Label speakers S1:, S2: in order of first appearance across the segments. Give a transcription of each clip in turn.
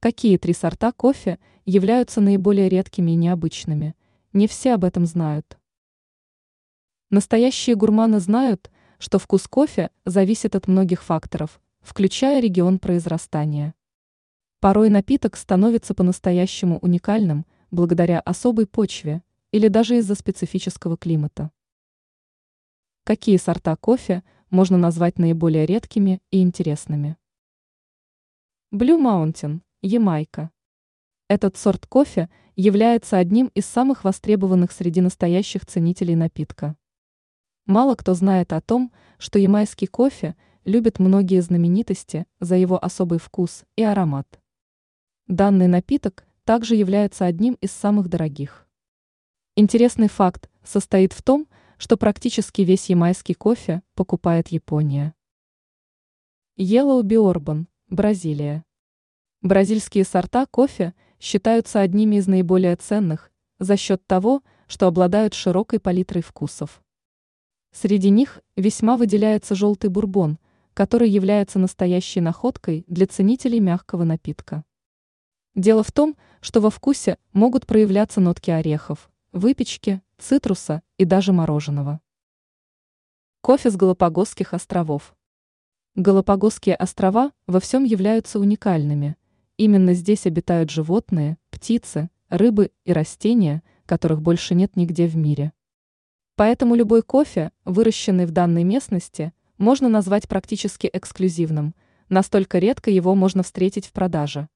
S1: Какие три сорта кофе являются наиболее редкими и необычными? Не все об этом знают. Настоящие гурманы знают, что вкус кофе зависит от многих факторов, включая регион произрастания. Порой напиток становится по-настоящему уникальным благодаря особой почве или даже из-за специфического климата. Какие сорта кофе можно назвать наиболее редкими и интересными? Blue Mountain – Ямайка. Этот сорт кофе является одним из самых востребованных среди настоящих ценителей напитка. Мало кто знает о том, что ямайский кофе любят многие знаменитости за его особый вкус и аромат. Данный напиток также является одним из самых дорогих. Интересный факт состоит в том, что практически весь ямайский кофе покупает Япония. Yellow Bourbon, Бразилия. Бразильские сорта кофе считаются одними из наиболее ценных за счет того, что обладают широкой палитрой вкусов. Среди них весьма выделяется желтый бурбон, который является настоящей находкой для ценителей мягкого напитка. Дело в том, что во вкусе могут проявляться нотки орехов, выпечки, цитруса и даже мороженого. Кофе с Галапагосских островов. Галапагосские острова во всем являются уникальными – Именно здесь обитают животные, птицы, рыбы и растения, которых больше нет нигде в мире. Поэтому любой кофе, выращенный в данной местности, можно назвать практически эксклюзивным, настолько редко его можно встретить в продаже.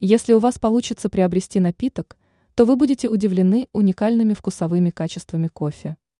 S1: Если у вас получится приобрести напиток, то вы будете удивлены уникальными вкусовыми качествами кофе.